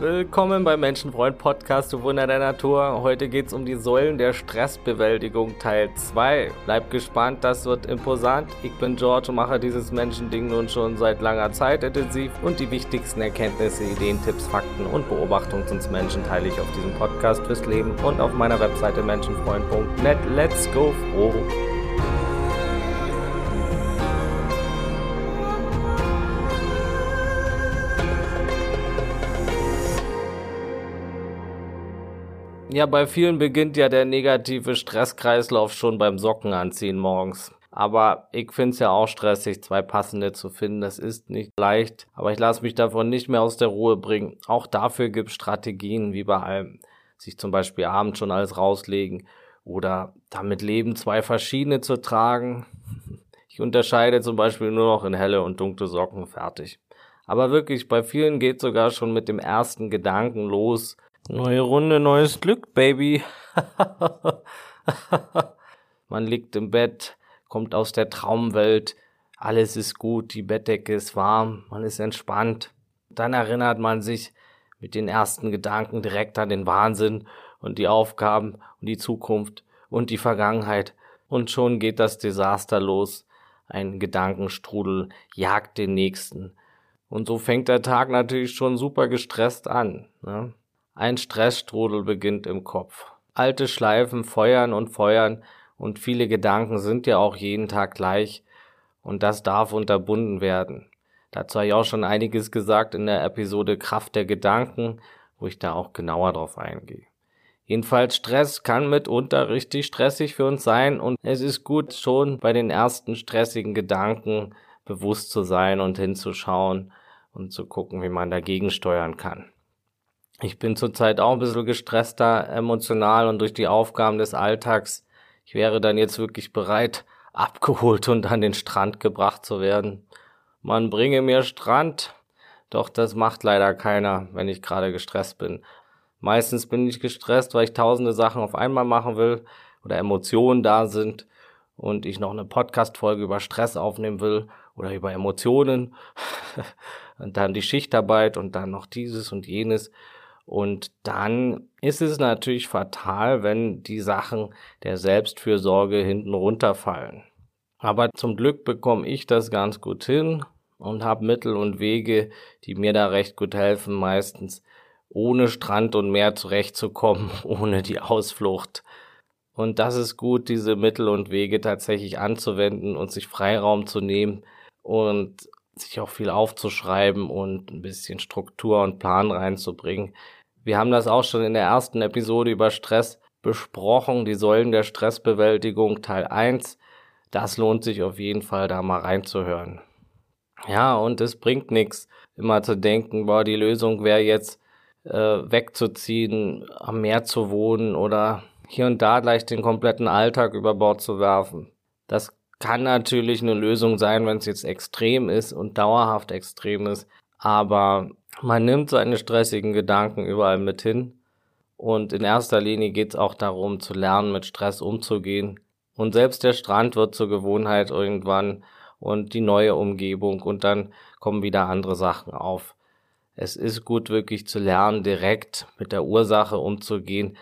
Willkommen beim Menschenfreund Podcast, du Wunder der Natur. Heute geht es um die Säulen der Stressbewältigung Teil 2. Bleib gespannt, das wird imposant. Ich bin George und mache dieses Menschending nun schon seit langer Zeit intensiv und die wichtigsten Erkenntnisse, Ideen, Tipps, Fakten und Beobachtungen zum Menschen teile ich auf diesem Podcast fürs Leben und auf meiner Webseite menschenfreund.net. Let's go froh! Ja, bei vielen beginnt ja der negative Stresskreislauf schon beim Sockenanziehen morgens. Aber ich finde es ja auch stressig, zwei passende zu finden. Das ist nicht leicht. Aber ich lasse mich davon nicht mehr aus der Ruhe bringen. Auch dafür gibt es Strategien, wie bei allem. Sich zum Beispiel abends schon alles rauslegen oder damit leben, zwei verschiedene zu tragen. Ich unterscheide zum Beispiel nur noch in helle und dunkle Socken fertig. Aber wirklich, bei vielen geht sogar schon mit dem ersten Gedanken los, Neue Runde, neues Glück, Baby. Man liegt im Bett, kommt aus der Traumwelt, alles ist gut, die Bettdecke ist warm, man ist entspannt. Dann erinnert man sich mit den ersten Gedanken direkt an den Wahnsinn und die Aufgaben und die Zukunft und die Vergangenheit. Und schon geht das Desaster los. Ein Gedankenstrudel jagt den nächsten. Und so fängt der Tag natürlich schon super gestresst an. Ne? Ein Stressstrudel beginnt im Kopf. Alte Schleifen feuern und feuern und viele Gedanken sind ja auch jeden Tag gleich und das darf unterbunden werden. Dazu habe ich auch schon einiges gesagt in der Episode Kraft der Gedanken, wo ich da auch genauer drauf eingehe. Jedenfalls Stress kann mitunter richtig stressig für uns sein und es ist gut schon bei den ersten stressigen Gedanken bewusst zu sein und hinzuschauen und zu gucken, wie man dagegen steuern kann. Ich bin zurzeit auch ein bisschen gestresster emotional und durch die Aufgaben des Alltags. Ich wäre dann jetzt wirklich bereit, abgeholt und an den Strand gebracht zu werden. Man bringe mir Strand. Doch das macht leider keiner, wenn ich gerade gestresst bin. Meistens bin ich gestresst, weil ich tausende Sachen auf einmal machen will oder Emotionen da sind und ich noch eine Podcast-Folge über Stress aufnehmen will oder über Emotionen und dann die Schichtarbeit und dann noch dieses und jenes. Und dann ist es natürlich fatal, wenn die Sachen der Selbstfürsorge hinten runterfallen. Aber zum Glück bekomme ich das ganz gut hin und habe Mittel und Wege, die mir da recht gut helfen, meistens ohne Strand und Meer zurechtzukommen, ohne die Ausflucht. Und das ist gut, diese Mittel und Wege tatsächlich anzuwenden und sich Freiraum zu nehmen und sich auch viel aufzuschreiben und ein bisschen Struktur und Plan reinzubringen. Wir haben das auch schon in der ersten Episode über Stress besprochen, die Säulen der Stressbewältigung Teil 1. Das lohnt sich auf jeden Fall, da mal reinzuhören. Ja, und es bringt nichts, immer zu denken, boah, die Lösung wäre jetzt äh, wegzuziehen, am Meer zu wohnen oder hier und da gleich den kompletten Alltag über Bord zu werfen. Das kann natürlich eine Lösung sein, wenn es jetzt extrem ist und dauerhaft extrem ist. Aber man nimmt seine stressigen Gedanken überall mit hin. Und in erster Linie geht es auch darum, zu lernen, mit Stress umzugehen. Und selbst der Strand wird zur Gewohnheit irgendwann und die neue Umgebung und dann kommen wieder andere Sachen auf. Es ist gut, wirklich zu lernen, direkt mit der Ursache umzugehen,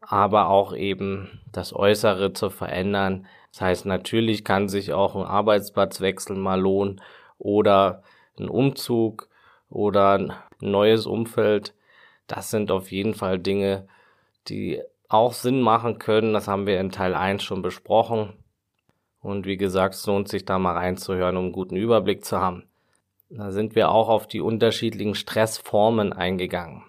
aber auch eben das Äußere zu verändern. Das heißt, natürlich kann sich auch ein Arbeitsplatzwechsel mal lohnen oder ein Umzug oder ein neues Umfeld. Das sind auf jeden Fall Dinge, die auch Sinn machen können. Das haben wir in Teil 1 schon besprochen. Und wie gesagt, es lohnt sich da mal reinzuhören, um einen guten Überblick zu haben. Da sind wir auch auf die unterschiedlichen Stressformen eingegangen.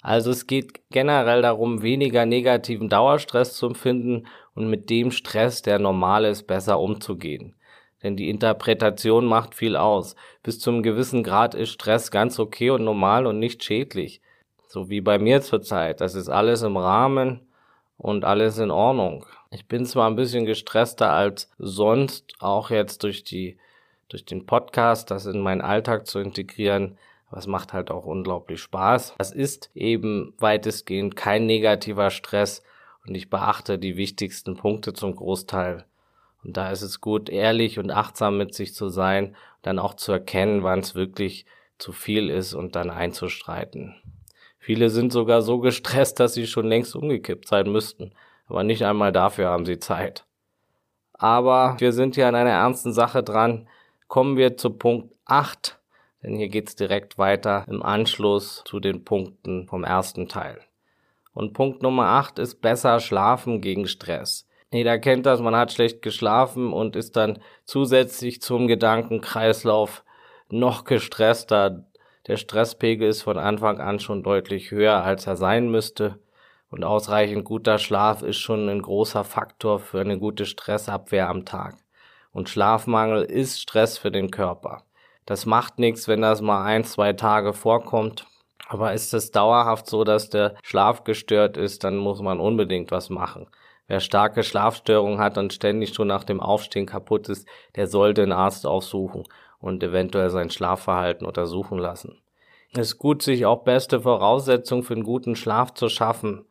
Also es geht generell darum, weniger negativen Dauerstress zu empfinden und mit dem Stress, der normal ist, besser umzugehen denn die Interpretation macht viel aus. Bis zum gewissen Grad ist Stress ganz okay und normal und nicht schädlich. So wie bei mir zurzeit. Das ist alles im Rahmen und alles in Ordnung. Ich bin zwar ein bisschen gestresster als sonst, auch jetzt durch die, durch den Podcast, das in meinen Alltag zu integrieren, aber es macht halt auch unglaublich Spaß. Das ist eben weitestgehend kein negativer Stress und ich beachte die wichtigsten Punkte zum Großteil und da ist es gut, ehrlich und achtsam mit sich zu sein, dann auch zu erkennen, wann es wirklich zu viel ist und dann einzustreiten. Viele sind sogar so gestresst, dass sie schon längst umgekippt sein müssten, aber nicht einmal dafür haben sie Zeit. Aber wir sind hier an einer ernsten Sache dran. Kommen wir zu Punkt 8, denn hier geht's direkt weiter im Anschluss zu den Punkten vom ersten Teil. Und Punkt Nummer 8 ist besser schlafen gegen Stress. Jeder kennt das, man hat schlecht geschlafen und ist dann zusätzlich zum Gedankenkreislauf noch gestresster. Der Stresspegel ist von Anfang an schon deutlich höher, als er sein müsste. Und ausreichend guter Schlaf ist schon ein großer Faktor für eine gute Stressabwehr am Tag. Und Schlafmangel ist Stress für den Körper. Das macht nichts, wenn das mal ein, zwei Tage vorkommt. Aber ist es dauerhaft so, dass der Schlaf gestört ist, dann muss man unbedingt was machen. Wer starke Schlafstörungen hat und ständig schon nach dem Aufstehen kaputt ist, der sollte einen Arzt aufsuchen und eventuell sein Schlafverhalten untersuchen lassen. Es ist gut, sich auch beste Voraussetzungen für einen guten Schlaf zu schaffen.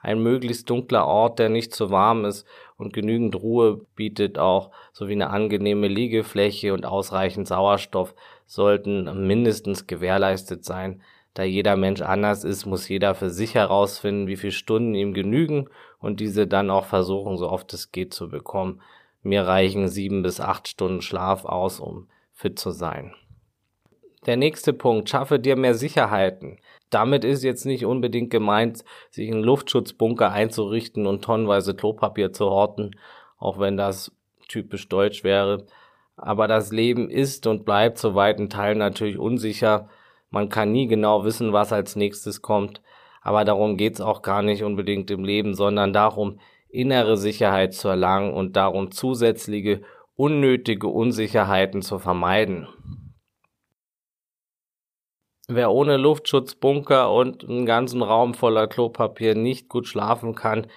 Ein möglichst dunkler Ort, der nicht zu warm ist und genügend Ruhe bietet auch, sowie eine angenehme Liegefläche und ausreichend Sauerstoff sollten mindestens gewährleistet sein, da jeder Mensch anders ist, muss jeder für sich herausfinden, wie viele Stunden ihm genügen und diese dann auch versuchen, so oft es geht, zu bekommen. Mir reichen sieben bis acht Stunden Schlaf aus, um fit zu sein. Der nächste Punkt, schaffe dir mehr Sicherheiten. Damit ist jetzt nicht unbedingt gemeint, sich einen Luftschutzbunker einzurichten und tonnenweise Klopapier zu horten, auch wenn das typisch deutsch wäre. Aber das Leben ist und bleibt zu weiten Teilen natürlich unsicher man kann nie genau wissen, was als nächstes kommt. Aber darum geht's auch gar nicht unbedingt im Leben, sondern darum, innere Sicherheit zu erlangen und darum zusätzliche unnötige Unsicherheiten zu vermeiden. Wer ohne Luftschutzbunker und einen ganzen Raum voller Klopapier nicht gut schlafen kann,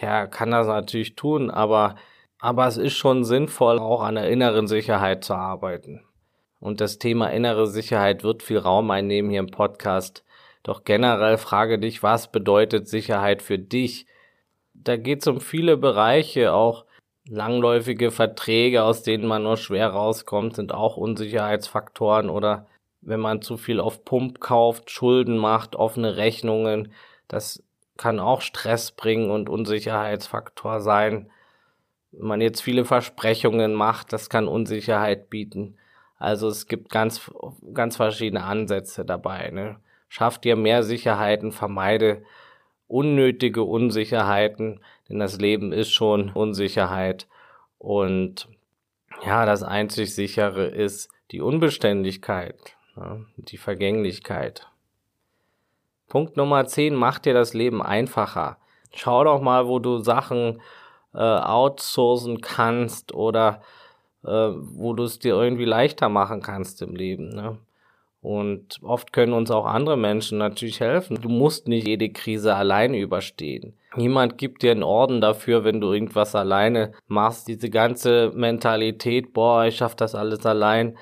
der kann das natürlich tun, aber, aber es ist schon sinnvoll, auch an der inneren Sicherheit zu arbeiten und das Thema innere Sicherheit wird viel Raum einnehmen hier im Podcast. Doch generell frage dich, was bedeutet Sicherheit für dich? Da geht es um viele Bereiche, auch langläufige Verträge, aus denen man nur schwer rauskommt, sind auch Unsicherheitsfaktoren oder wenn man zu viel auf Pump kauft, Schulden macht, offene Rechnungen, das kann auch Stress bringen und Unsicherheitsfaktor sein. Wenn man jetzt viele Versprechungen macht, das kann Unsicherheit bieten. Also es gibt ganz, ganz verschiedene Ansätze dabei. Ne? Schaff dir mehr Sicherheiten, vermeide unnötige Unsicherheiten, denn das Leben ist schon Unsicherheit. Und ja, das einzig sichere ist die Unbeständigkeit, ne? die Vergänglichkeit. Punkt Nummer 10, mach dir das Leben einfacher. Schau doch mal, wo du Sachen äh, outsourcen kannst oder äh, wo du es dir irgendwie leichter machen kannst im Leben. Ne? Und oft können uns auch andere Menschen natürlich helfen. Du musst nicht jede Krise alleine überstehen. Niemand gibt dir einen Orden dafür, wenn du irgendwas alleine machst. Diese ganze Mentalität, boah, ich schaff das alles allein,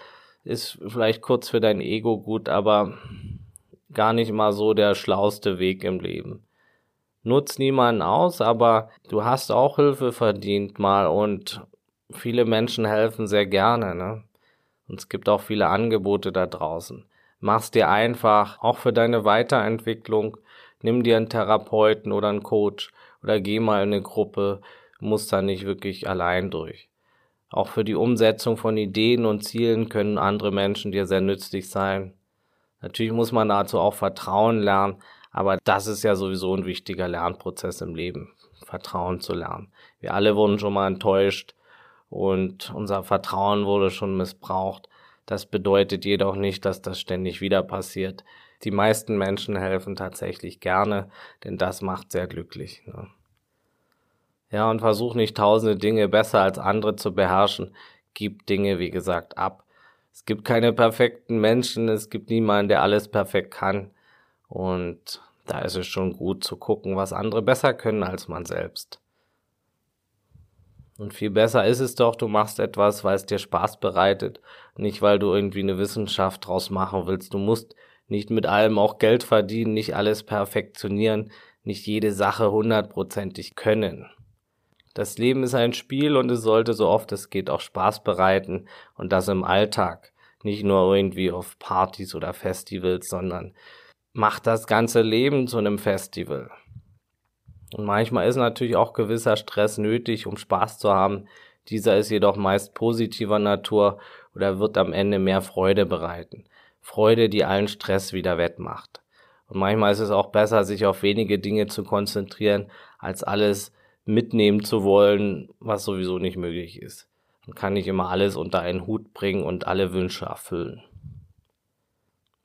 ist vielleicht kurz für dein Ego gut, aber gar nicht mal so der schlauste Weg im Leben. Nutz niemanden aus, aber du hast auch Hilfe verdient mal und viele Menschen helfen sehr gerne, ne? Und es gibt auch viele Angebote da draußen. Mach's dir einfach, auch für deine Weiterentwicklung. Nimm dir einen Therapeuten oder einen Coach oder geh mal in eine Gruppe, musst da nicht wirklich allein durch. Auch für die Umsetzung von Ideen und Zielen können andere Menschen dir sehr nützlich sein. Natürlich muss man dazu auch Vertrauen lernen, aber das ist ja sowieso ein wichtiger Lernprozess im Leben, Vertrauen zu lernen. Wir alle wurden schon mal enttäuscht, und unser Vertrauen wurde schon missbraucht. Das bedeutet jedoch nicht, dass das ständig wieder passiert. Die meisten Menschen helfen tatsächlich gerne, denn das macht sehr glücklich. Ne? Ja, und versuch nicht tausende Dinge besser als andere zu beherrschen. Gib Dinge, wie gesagt, ab. Es gibt keine perfekten Menschen, es gibt niemanden, der alles perfekt kann. Und da ist es schon gut zu gucken, was andere besser können als man selbst. Und viel besser ist es doch, du machst etwas, weil es dir Spaß bereitet, nicht weil du irgendwie eine Wissenschaft draus machen willst. Du musst nicht mit allem auch Geld verdienen, nicht alles perfektionieren, nicht jede Sache hundertprozentig können. Das Leben ist ein Spiel und es sollte so oft es geht auch Spaß bereiten und das im Alltag. nicht nur irgendwie auf Partys oder Festivals, sondern mach das ganze Leben zu einem Festival. Und manchmal ist natürlich auch gewisser Stress nötig, um Spaß zu haben. Dieser ist jedoch meist positiver Natur oder wird am Ende mehr Freude bereiten. Freude, die allen Stress wieder wettmacht. Und manchmal ist es auch besser, sich auf wenige Dinge zu konzentrieren, als alles mitnehmen zu wollen, was sowieso nicht möglich ist. Man kann nicht immer alles unter einen Hut bringen und alle Wünsche erfüllen.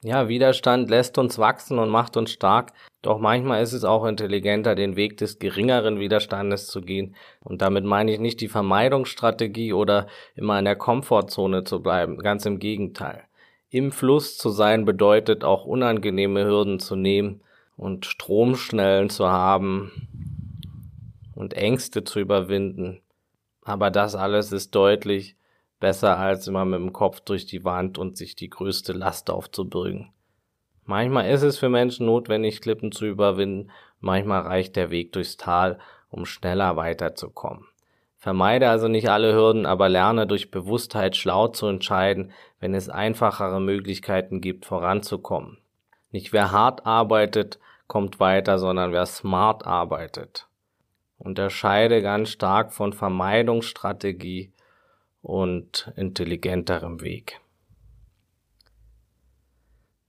Ja, Widerstand lässt uns wachsen und macht uns stark, doch manchmal ist es auch intelligenter, den Weg des geringeren Widerstandes zu gehen. Und damit meine ich nicht die Vermeidungsstrategie oder immer in der Komfortzone zu bleiben, ganz im Gegenteil. Im Fluss zu sein bedeutet auch unangenehme Hürden zu nehmen und Stromschnellen zu haben und Ängste zu überwinden. Aber das alles ist deutlich Besser als immer mit dem Kopf durch die Wand und sich die größte Last aufzubürgen. Manchmal ist es für Menschen notwendig, Klippen zu überwinden, manchmal reicht der Weg durchs Tal, um schneller weiterzukommen. Vermeide also nicht alle Hürden, aber lerne durch Bewusstheit schlau zu entscheiden, wenn es einfachere Möglichkeiten gibt, voranzukommen. Nicht wer hart arbeitet, kommt weiter, sondern wer smart arbeitet. Unterscheide ganz stark von Vermeidungsstrategie und intelligenterem Weg.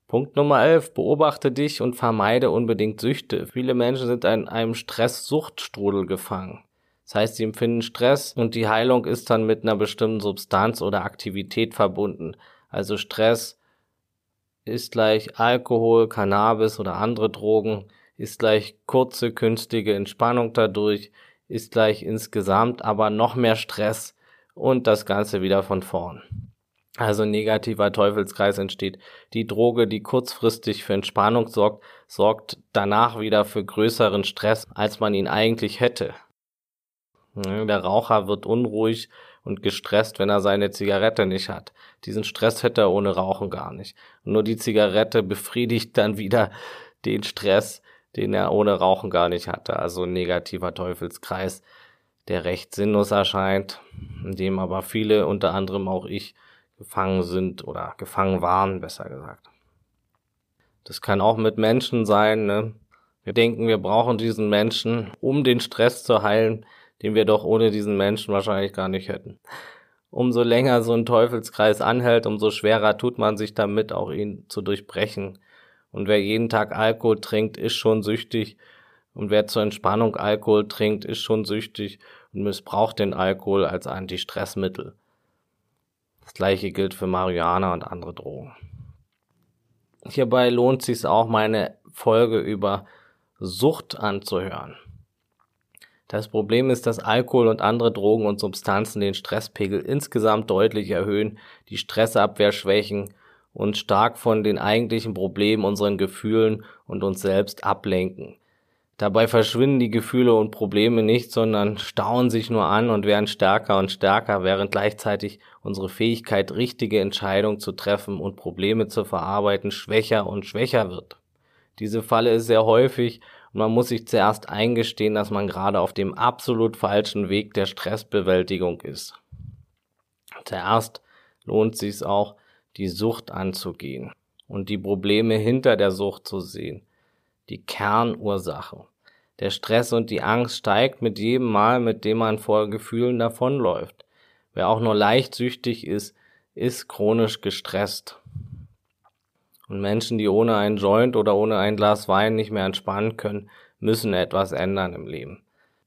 Punkt Nummer 11. Beobachte dich und vermeide unbedingt Süchte. Viele Menschen sind in einem Stress-Suchtstrudel gefangen. Das heißt, sie empfinden Stress und die Heilung ist dann mit einer bestimmten Substanz oder Aktivität verbunden. Also Stress ist gleich Alkohol, Cannabis oder andere Drogen, ist gleich kurze künstliche Entspannung dadurch, ist gleich insgesamt aber noch mehr Stress und das Ganze wieder von vorn. Also negativer Teufelskreis entsteht. Die Droge, die kurzfristig für Entspannung sorgt, sorgt danach wieder für größeren Stress, als man ihn eigentlich hätte. Der Raucher wird unruhig und gestresst, wenn er seine Zigarette nicht hat. Diesen Stress hätte er ohne Rauchen gar nicht. Nur die Zigarette befriedigt dann wieder den Stress, den er ohne Rauchen gar nicht hatte. Also negativer Teufelskreis der recht sinnlos erscheint, in dem aber viele, unter anderem auch ich, gefangen sind oder gefangen waren, besser gesagt. Das kann auch mit Menschen sein. Ne? Wir denken, wir brauchen diesen Menschen, um den Stress zu heilen, den wir doch ohne diesen Menschen wahrscheinlich gar nicht hätten. Umso länger so ein Teufelskreis anhält, umso schwerer tut man sich damit, auch ihn zu durchbrechen. Und wer jeden Tag Alkohol trinkt, ist schon süchtig und wer zur Entspannung Alkohol trinkt, ist schon süchtig und missbraucht den Alkohol als Anti-Stressmittel. Das gleiche gilt für Marihuana und andere Drogen. Hierbei lohnt sich auch meine Folge über Sucht anzuhören. Das Problem ist, dass Alkohol und andere Drogen und Substanzen den Stresspegel insgesamt deutlich erhöhen, die Stressabwehr schwächen und stark von den eigentlichen Problemen, unseren Gefühlen und uns selbst ablenken. Dabei verschwinden die Gefühle und Probleme nicht, sondern stauen sich nur an und werden stärker und stärker, während gleichzeitig unsere Fähigkeit, richtige Entscheidungen zu treffen und Probleme zu verarbeiten, schwächer und schwächer wird. Diese Falle ist sehr häufig und man muss sich zuerst eingestehen, dass man gerade auf dem absolut falschen Weg der Stressbewältigung ist. Zuerst lohnt sich auch, die Sucht anzugehen und die Probleme hinter der Sucht zu sehen die Kernursache. Der Stress und die Angst steigt mit jedem Mal, mit dem man vor Gefühlen davonläuft. Wer auch nur leicht süchtig ist, ist chronisch gestresst. Und Menschen, die ohne einen Joint oder ohne ein Glas Wein nicht mehr entspannen können, müssen etwas ändern im Leben.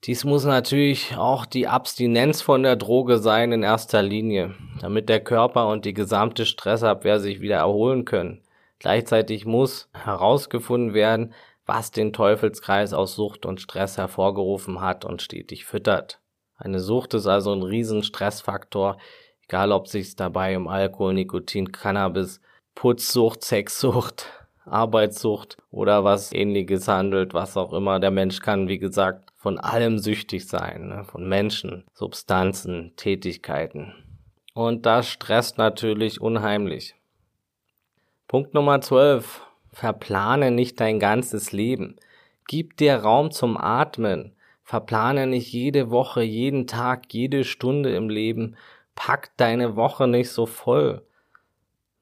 Dies muss natürlich auch die Abstinenz von der Droge sein in erster Linie, damit der Körper und die gesamte Stressabwehr sich wieder erholen können. Gleichzeitig muss herausgefunden werden, was den Teufelskreis aus Sucht und Stress hervorgerufen hat und stetig füttert. Eine Sucht ist also ein riesen Stressfaktor, egal ob sich dabei um Alkohol, Nikotin, Cannabis, Putzsucht, Sexsucht, Arbeitssucht oder was ähnliches handelt, was auch immer. Der Mensch kann, wie gesagt, von allem süchtig sein, ne? von Menschen, Substanzen, Tätigkeiten. Und das stresst natürlich unheimlich. Punkt Nummer 12. Verplane nicht dein ganzes Leben. Gib dir Raum zum Atmen. Verplane nicht jede Woche, jeden Tag, jede Stunde im Leben. Pack deine Woche nicht so voll.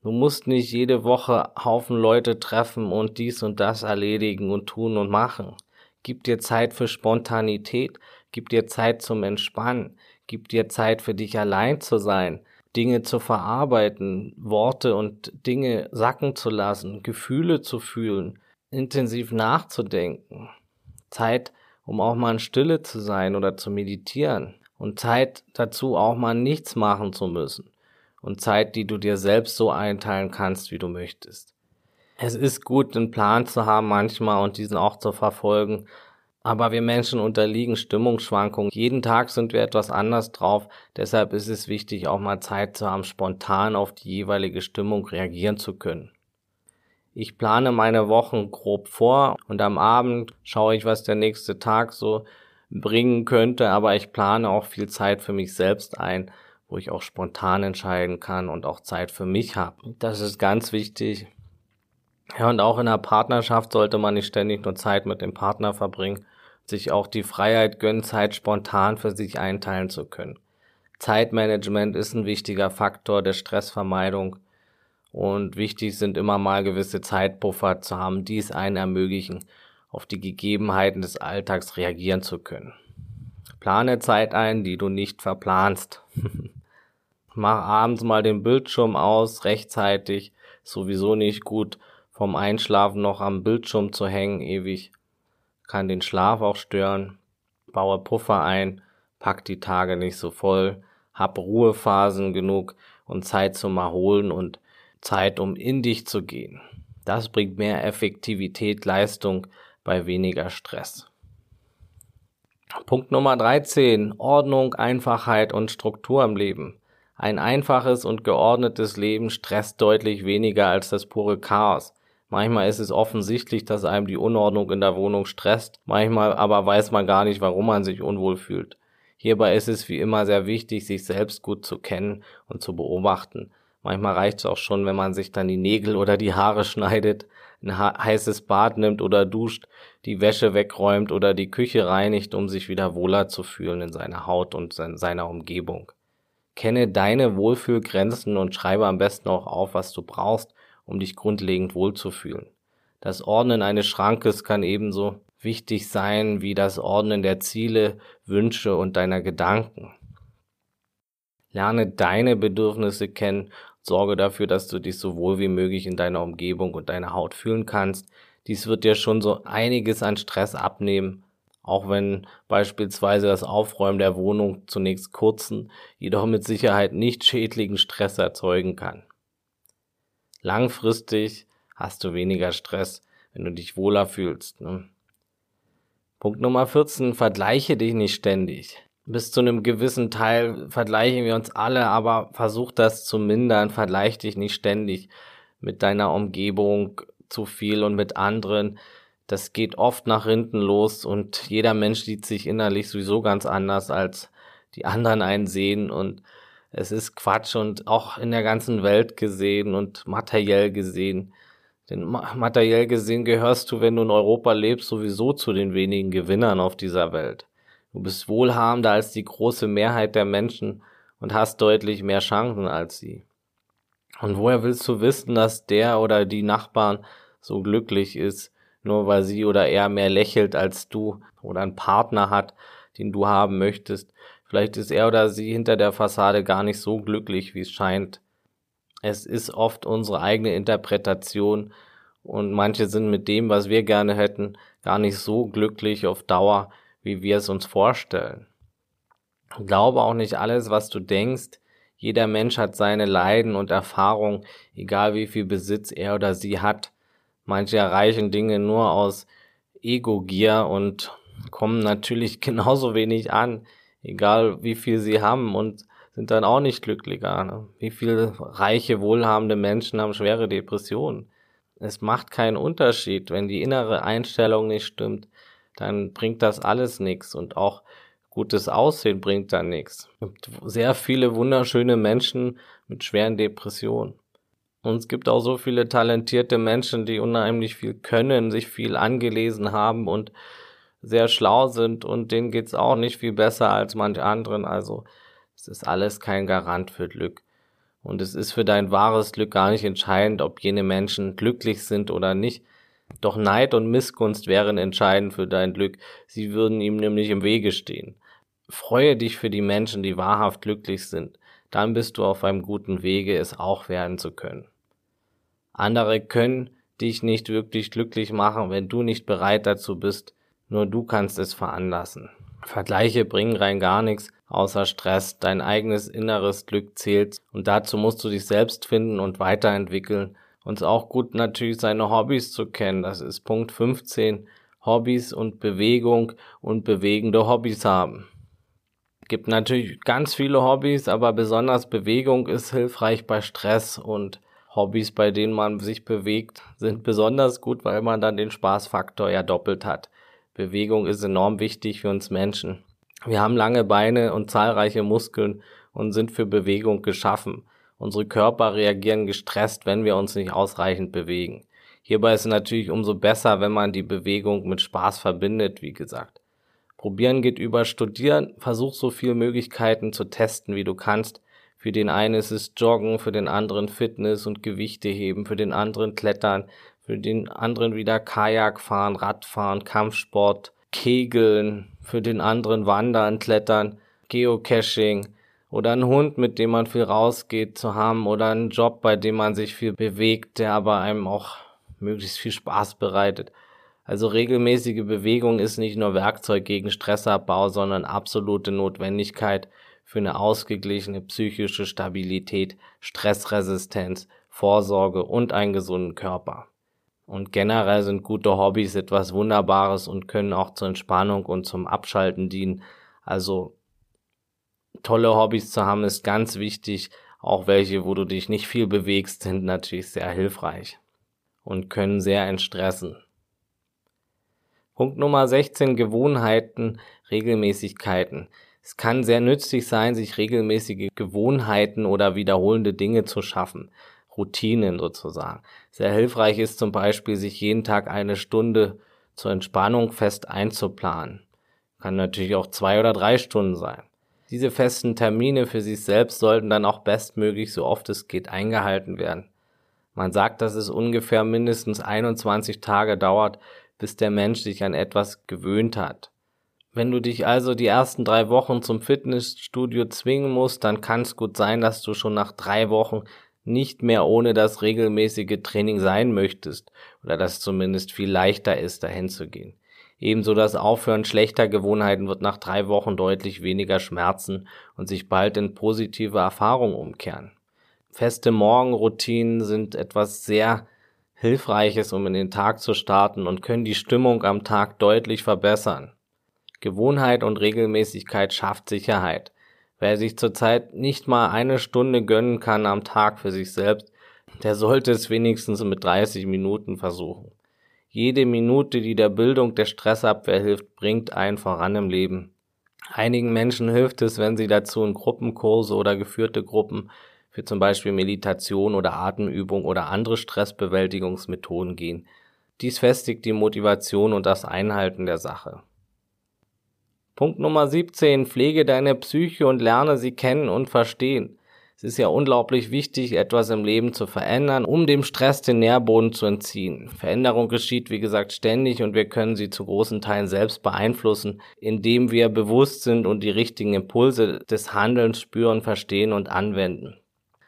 Du musst nicht jede Woche Haufen Leute treffen und dies und das erledigen und tun und machen. Gib dir Zeit für Spontanität, gib dir Zeit zum Entspannen, gib dir Zeit für dich allein zu sein, Dinge zu verarbeiten, Worte und Dinge sacken zu lassen, Gefühle zu fühlen, intensiv nachzudenken. Zeit, um auch mal in Stille zu sein oder zu meditieren. Und Zeit dazu auch mal nichts machen zu müssen. Und Zeit, die du dir selbst so einteilen kannst, wie du möchtest. Es ist gut, einen Plan zu haben manchmal und diesen auch zu verfolgen, aber wir Menschen unterliegen Stimmungsschwankungen. Jeden Tag sind wir etwas anders drauf. Deshalb ist es wichtig, auch mal Zeit zu haben, spontan auf die jeweilige Stimmung reagieren zu können. Ich plane meine Wochen grob vor und am Abend schaue ich, was der nächste Tag so bringen könnte, aber ich plane auch viel Zeit für mich selbst ein, wo ich auch spontan entscheiden kann und auch Zeit für mich habe. Das ist ganz wichtig. Ja, und auch in einer Partnerschaft sollte man nicht ständig nur Zeit mit dem Partner verbringen, sich auch die Freiheit gönnen, Zeit spontan für sich einteilen zu können. Zeitmanagement ist ein wichtiger Faktor der Stressvermeidung und wichtig sind immer mal gewisse Zeitpuffer zu haben, die es einen ermöglichen, auf die Gegebenheiten des Alltags reagieren zu können. Plane Zeit ein, die du nicht verplanst. Mach abends mal den Bildschirm aus, rechtzeitig, sowieso nicht gut, vom Einschlafen noch am Bildschirm zu hängen, ewig kann den Schlaf auch stören. Baue Puffer ein, pack die Tage nicht so voll, hab Ruhephasen genug und Zeit zum Erholen und Zeit, um in dich zu gehen. Das bringt mehr Effektivität, Leistung bei weniger Stress. Punkt Nummer 13. Ordnung, Einfachheit und Struktur im Leben. Ein einfaches und geordnetes Leben stresst deutlich weniger als das pure Chaos. Manchmal ist es offensichtlich, dass einem die Unordnung in der Wohnung stresst, manchmal aber weiß man gar nicht, warum man sich unwohl fühlt. Hierbei ist es wie immer sehr wichtig, sich selbst gut zu kennen und zu beobachten. Manchmal reicht es auch schon, wenn man sich dann die Nägel oder die Haare schneidet, ein heißes Bad nimmt oder duscht, die Wäsche wegräumt oder die Küche reinigt, um sich wieder wohler zu fühlen in seiner Haut und seiner Umgebung. Kenne deine Wohlfühlgrenzen und schreibe am besten auch auf, was du brauchst, um dich grundlegend wohlzufühlen. Das Ordnen eines Schrankes kann ebenso wichtig sein wie das Ordnen der Ziele, Wünsche und deiner Gedanken. Lerne deine Bedürfnisse kennen, sorge dafür, dass du dich so wohl wie möglich in deiner Umgebung und deiner Haut fühlen kannst. Dies wird dir schon so einiges an Stress abnehmen, auch wenn beispielsweise das Aufräumen der Wohnung zunächst kurzen, jedoch mit Sicherheit nicht schädlichen Stress erzeugen kann. Langfristig hast du weniger Stress, wenn du dich wohler fühlst. Ne? Punkt Nummer 14, vergleiche dich nicht ständig. Bis zu einem gewissen Teil vergleichen wir uns alle, aber versuch das zu mindern, vergleich dich nicht ständig mit deiner Umgebung zu viel und mit anderen. Das geht oft nach hinten los und jeder Mensch sieht sich innerlich sowieso ganz anders, als die anderen einen sehen und es ist Quatsch und auch in der ganzen Welt gesehen und materiell gesehen. Denn materiell gesehen gehörst du, wenn du in Europa lebst, sowieso zu den wenigen Gewinnern auf dieser Welt. Du bist wohlhabender als die große Mehrheit der Menschen und hast deutlich mehr Chancen als sie. Und woher willst du wissen, dass der oder die Nachbarn so glücklich ist, nur weil sie oder er mehr lächelt als du oder einen Partner hat, den du haben möchtest, Vielleicht ist er oder sie hinter der Fassade gar nicht so glücklich, wie es scheint. Es ist oft unsere eigene Interpretation und manche sind mit dem, was wir gerne hätten, gar nicht so glücklich auf Dauer, wie wir es uns vorstellen. Glaube auch nicht alles, was du denkst. Jeder Mensch hat seine Leiden und Erfahrungen, egal wie viel Besitz er oder sie hat. Manche erreichen Dinge nur aus Ego-Gier und kommen natürlich genauso wenig an, egal wie viel sie haben und sind dann auch nicht glücklicher. Ne? Wie viele reiche, wohlhabende Menschen haben schwere Depressionen? Es macht keinen Unterschied. Wenn die innere Einstellung nicht stimmt, dann bringt das alles nichts und auch gutes Aussehen bringt dann nichts. Es gibt sehr viele wunderschöne Menschen mit schweren Depressionen. Und es gibt auch so viele talentierte Menschen, die unheimlich viel können, sich viel angelesen haben und sehr schlau sind und denen geht's auch nicht viel besser als manche anderen. Also es ist alles kein Garant für Glück. Und es ist für dein wahres Glück gar nicht entscheidend, ob jene Menschen glücklich sind oder nicht. Doch Neid und Missgunst wären entscheidend für dein Glück. Sie würden ihm nämlich im Wege stehen. Freue dich für die Menschen, die wahrhaft glücklich sind. Dann bist du auf einem guten Wege, es auch werden zu können. Andere können dich nicht wirklich glücklich machen, wenn du nicht bereit dazu bist. Nur du kannst es veranlassen. Vergleiche bringen rein gar nichts, außer Stress. Dein eigenes inneres Glück zählt und dazu musst du dich selbst finden und weiterentwickeln. Und es ist auch gut natürlich seine Hobbys zu kennen. Das ist Punkt 15. Hobbys und Bewegung und bewegende Hobbys haben. Gibt natürlich ganz viele Hobbys, aber besonders Bewegung ist hilfreich bei Stress und Hobbys, bei denen man sich bewegt, sind besonders gut, weil man dann den Spaßfaktor ja doppelt hat. Bewegung ist enorm wichtig für uns Menschen. Wir haben lange Beine und zahlreiche Muskeln und sind für Bewegung geschaffen. Unsere Körper reagieren gestresst, wenn wir uns nicht ausreichend bewegen. Hierbei ist es natürlich umso besser, wenn man die Bewegung mit Spaß verbindet, wie gesagt. Probieren geht über Studieren. Versuch so viele Möglichkeiten zu testen, wie du kannst. Für den einen ist es Joggen, für den anderen Fitness und Gewichte heben, für den anderen Klettern, für den anderen wieder Kajak fahren, Radfahren, Kampfsport, Kegeln, für den anderen Wandern, Klettern, Geocaching oder einen Hund, mit dem man viel rausgeht zu haben oder einen Job, bei dem man sich viel bewegt, der aber einem auch möglichst viel Spaß bereitet. Also regelmäßige Bewegung ist nicht nur Werkzeug gegen Stressabbau, sondern absolute Notwendigkeit für eine ausgeglichene psychische Stabilität, Stressresistenz, Vorsorge und einen gesunden Körper. Und generell sind gute Hobbys etwas Wunderbares und können auch zur Entspannung und zum Abschalten dienen. Also tolle Hobbys zu haben ist ganz wichtig. Auch welche, wo du dich nicht viel bewegst, sind natürlich sehr hilfreich und können sehr entstressen. Punkt Nummer 16 Gewohnheiten, Regelmäßigkeiten. Es kann sehr nützlich sein, sich regelmäßige Gewohnheiten oder wiederholende Dinge zu schaffen. Routinen sozusagen. Sehr hilfreich ist zum Beispiel, sich jeden Tag eine Stunde zur Entspannung fest einzuplanen. Kann natürlich auch zwei oder drei Stunden sein. Diese festen Termine für sich selbst sollten dann auch bestmöglich, so oft es geht, eingehalten werden. Man sagt, dass es ungefähr mindestens 21 Tage dauert, bis der Mensch sich an etwas gewöhnt hat. Wenn du dich also die ersten drei Wochen zum Fitnessstudio zwingen musst, dann kann es gut sein, dass du schon nach drei Wochen nicht mehr ohne das regelmäßige Training sein möchtest oder dass es zumindest viel leichter ist, dahin zu gehen. Ebenso das Aufhören schlechter Gewohnheiten wird nach drei Wochen deutlich weniger schmerzen und sich bald in positive Erfahrungen umkehren. Feste Morgenroutinen sind etwas sehr Hilfreiches, um in den Tag zu starten und können die Stimmung am Tag deutlich verbessern. Gewohnheit und Regelmäßigkeit schafft Sicherheit. Wer sich zurzeit nicht mal eine Stunde gönnen kann am Tag für sich selbst, der sollte es wenigstens mit 30 Minuten versuchen. Jede Minute, die der Bildung der Stressabwehr hilft, bringt einen voran im Leben. Einigen Menschen hilft es, wenn sie dazu in Gruppenkurse oder geführte Gruppen für zum Beispiel Meditation oder Atemübung oder andere Stressbewältigungsmethoden gehen. Dies festigt die Motivation und das Einhalten der Sache. Punkt Nummer 17. Pflege deine Psyche und lerne sie kennen und verstehen. Es ist ja unglaublich wichtig, etwas im Leben zu verändern, um dem Stress den Nährboden zu entziehen. Veränderung geschieht, wie gesagt, ständig und wir können sie zu großen Teilen selbst beeinflussen, indem wir bewusst sind und die richtigen Impulse des Handelns spüren, verstehen und anwenden.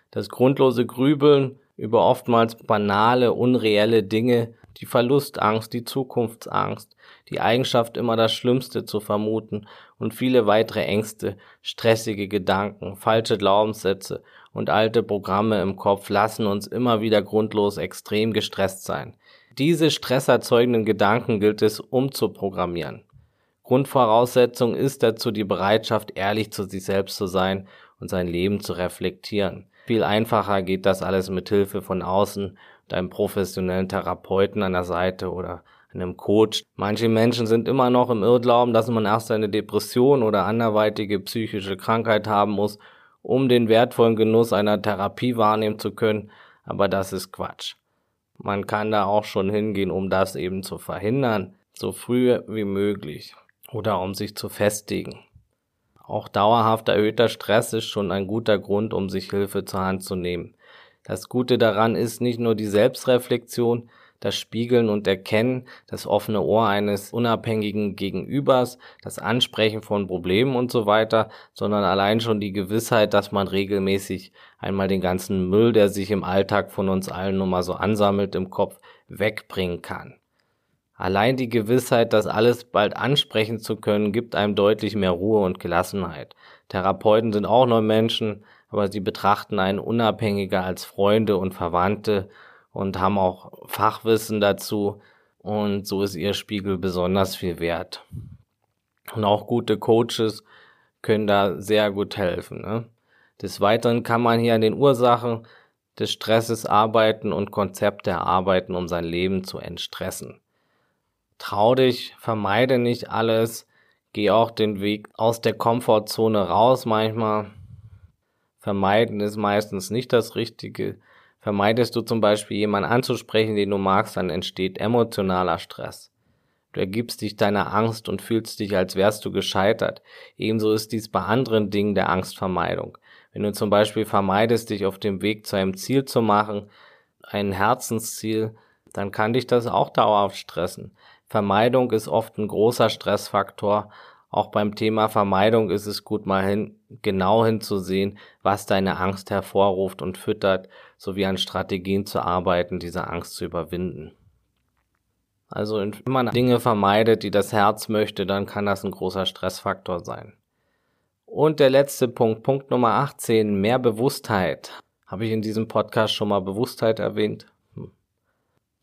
Das grundlose Grübeln über oftmals banale, unreelle Dinge, die Verlustangst, die Zukunftsangst, die Eigenschaft, immer das Schlimmste zu vermuten und viele weitere Ängste, stressige Gedanken, falsche Glaubenssätze und alte Programme im Kopf lassen uns immer wieder grundlos extrem gestresst sein. Diese stresserzeugenden Gedanken gilt es umzuprogrammieren. Grundvoraussetzung ist dazu die Bereitschaft, ehrlich zu sich selbst zu sein und sein Leben zu reflektieren. Viel einfacher geht das alles mit Hilfe von außen, deinem professionellen Therapeuten an der Seite oder einem Coach. Manche Menschen sind immer noch im Irrglauben, dass man erst eine Depression oder anderweitige psychische Krankheit haben muss, um den wertvollen Genuss einer Therapie wahrnehmen zu können, aber das ist Quatsch. Man kann da auch schon hingehen, um das eben zu verhindern, so früh wie möglich oder um sich zu festigen. Auch dauerhaft erhöhter Stress ist schon ein guter Grund, um sich Hilfe zur Hand zu nehmen. Das Gute daran ist nicht nur die Selbstreflexion, das Spiegeln und Erkennen, das offene Ohr eines unabhängigen Gegenübers, das Ansprechen von Problemen und so weiter, sondern allein schon die Gewissheit, dass man regelmäßig einmal den ganzen Müll, der sich im Alltag von uns allen nun mal so ansammelt im Kopf, wegbringen kann. Allein die Gewissheit, das alles bald ansprechen zu können, gibt einem deutlich mehr Ruhe und Gelassenheit. Therapeuten sind auch nur Menschen, aber sie betrachten einen unabhängiger als Freunde und Verwandte und haben auch Fachwissen dazu und so ist ihr Spiegel besonders viel wert. Und auch gute Coaches können da sehr gut helfen. Ne? Des Weiteren kann man hier an den Ursachen des Stresses arbeiten und Konzepte erarbeiten, um sein Leben zu entstressen. Trau dich, vermeide nicht alles, geh auch den Weg aus der Komfortzone raus manchmal. Vermeiden ist meistens nicht das Richtige. Vermeidest du zum Beispiel jemanden anzusprechen, den du magst, dann entsteht emotionaler Stress. Du ergibst dich deiner Angst und fühlst dich, als wärst du gescheitert. Ebenso ist dies bei anderen Dingen der Angstvermeidung. Wenn du zum Beispiel vermeidest, dich auf dem Weg zu einem Ziel zu machen, ein Herzensziel, dann kann dich das auch dauerhaft stressen. Vermeidung ist oft ein großer Stressfaktor, auch beim Thema Vermeidung ist es gut, mal hin, genau hinzusehen, was deine Angst hervorruft und füttert, sowie an Strategien zu arbeiten, diese Angst zu überwinden. Also wenn man Dinge vermeidet, die das Herz möchte, dann kann das ein großer Stressfaktor sein. Und der letzte Punkt, Punkt Nummer 18, mehr Bewusstheit. Habe ich in diesem Podcast schon mal Bewusstheit erwähnt? Hm.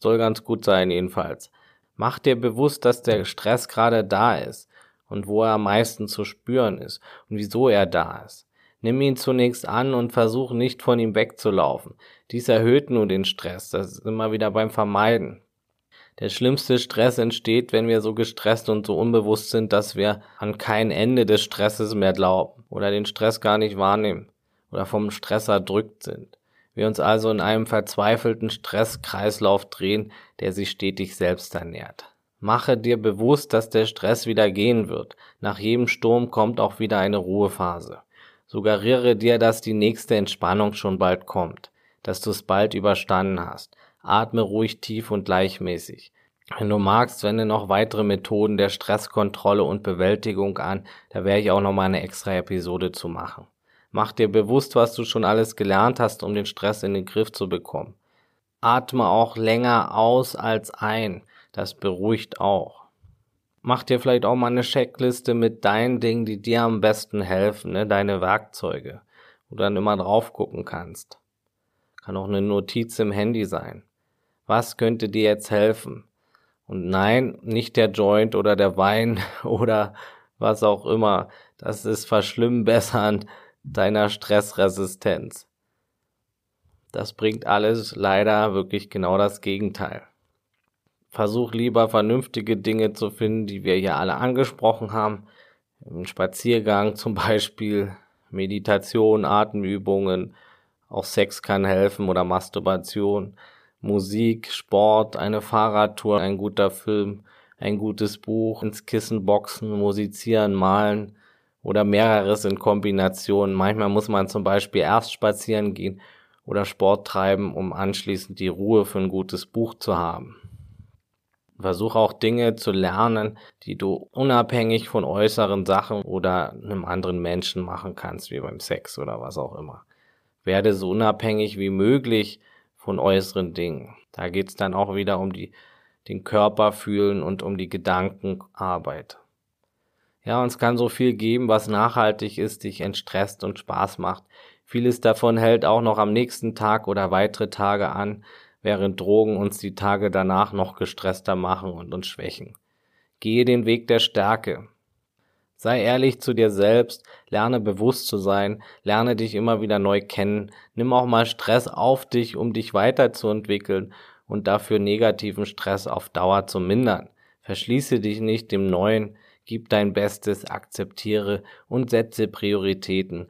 Soll ganz gut sein jedenfalls. Mach dir bewusst, dass der Stress gerade da ist und wo er am meisten zu spüren ist und wieso er da ist. Nimm ihn zunächst an und versuch nicht von ihm wegzulaufen. Dies erhöht nur den Stress. Das ist immer wieder beim Vermeiden. Der schlimmste Stress entsteht, wenn wir so gestresst und so unbewusst sind, dass wir an kein Ende des Stresses mehr glauben oder den Stress gar nicht wahrnehmen oder vom Stress erdrückt sind. Wir uns also in einem verzweifelten Stresskreislauf drehen, der sich stetig selbst ernährt. Mache dir bewusst, dass der Stress wieder gehen wird. Nach jedem Sturm kommt auch wieder eine Ruhephase. Suggeriere dir, dass die nächste Entspannung schon bald kommt, dass du es bald überstanden hast. Atme ruhig tief und gleichmäßig. Wenn du magst, wende noch weitere Methoden der Stresskontrolle und Bewältigung an, da werde ich auch noch mal eine extra Episode zu machen. Mach dir bewusst, was du schon alles gelernt hast, um den Stress in den Griff zu bekommen. Atme auch länger aus als ein. Das beruhigt auch. Mach dir vielleicht auch mal eine Checkliste mit deinen Dingen, die dir am besten helfen, ne? deine Werkzeuge, wo du dann immer drauf gucken kannst. Kann auch eine Notiz im Handy sein. Was könnte dir jetzt helfen? Und nein, nicht der Joint oder der Wein oder was auch immer. Das ist verschlimmbessern deiner Stressresistenz. Das bringt alles leider wirklich genau das Gegenteil. Versuch lieber vernünftige Dinge zu finden, die wir hier alle angesprochen haben. Im Spaziergang zum Beispiel, Meditation, Atemübungen, auch Sex kann helfen oder Masturbation, Musik, Sport, eine Fahrradtour, ein guter Film, ein gutes Buch, ins Kissen boxen, musizieren, malen oder mehreres in Kombination. Manchmal muss man zum Beispiel erst spazieren gehen oder Sport treiben, um anschließend die Ruhe für ein gutes Buch zu haben. Versuch auch Dinge zu lernen, die du unabhängig von äußeren Sachen oder einem anderen Menschen machen kannst, wie beim Sex oder was auch immer. Werde so unabhängig wie möglich von äußeren Dingen. Da geht's dann auch wieder um die, den Körper fühlen und um die Gedankenarbeit. Ja, uns kann so viel geben, was nachhaltig ist, dich entstresst und Spaß macht. Vieles davon hält auch noch am nächsten Tag oder weitere Tage an, während Drogen uns die Tage danach noch gestresster machen und uns schwächen. Gehe den Weg der Stärke. Sei ehrlich zu dir selbst, lerne bewusst zu sein, lerne dich immer wieder neu kennen, nimm auch mal Stress auf dich, um dich weiterzuentwickeln und dafür negativen Stress auf Dauer zu mindern. Verschließe dich nicht dem Neuen, gib dein Bestes, akzeptiere und setze Prioritäten.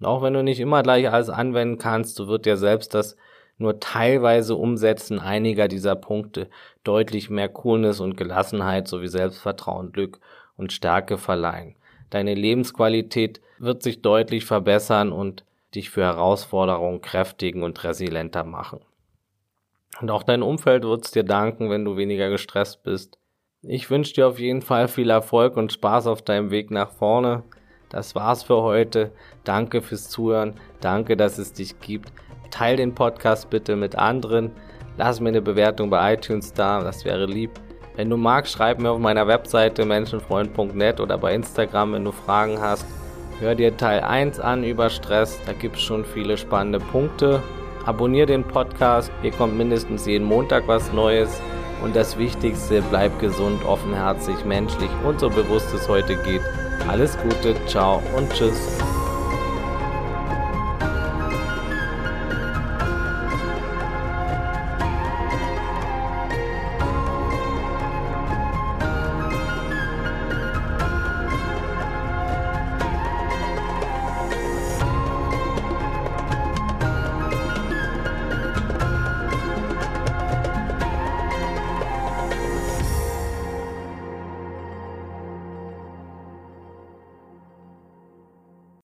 Und auch wenn du nicht immer gleich alles anwenden kannst, so wird dir selbst das nur teilweise Umsetzen einiger dieser Punkte deutlich mehr Coolness und Gelassenheit sowie Selbstvertrauen, Glück und Stärke verleihen. Deine Lebensqualität wird sich deutlich verbessern und dich für Herausforderungen kräftigen und resilienter machen. Und auch dein Umfeld wird es dir danken, wenn du weniger gestresst bist. Ich wünsche dir auf jeden Fall viel Erfolg und Spaß auf deinem Weg nach vorne. Das war's für heute. Danke fürs Zuhören. Danke, dass es dich gibt. Teil den Podcast bitte mit anderen. Lass mir eine Bewertung bei iTunes da, das wäre lieb. Wenn du magst, schreib mir auf meiner Webseite menschenfreund.net oder bei Instagram, wenn du Fragen hast. Hör dir Teil 1 an über Stress, da gibt es schon viele spannende Punkte. Abonnier den Podcast, hier kommt mindestens jeden Montag was Neues. Und das Wichtigste, bleib gesund, offenherzig, menschlich und so bewusst es heute geht. Alles Gute, ciao und tschüss.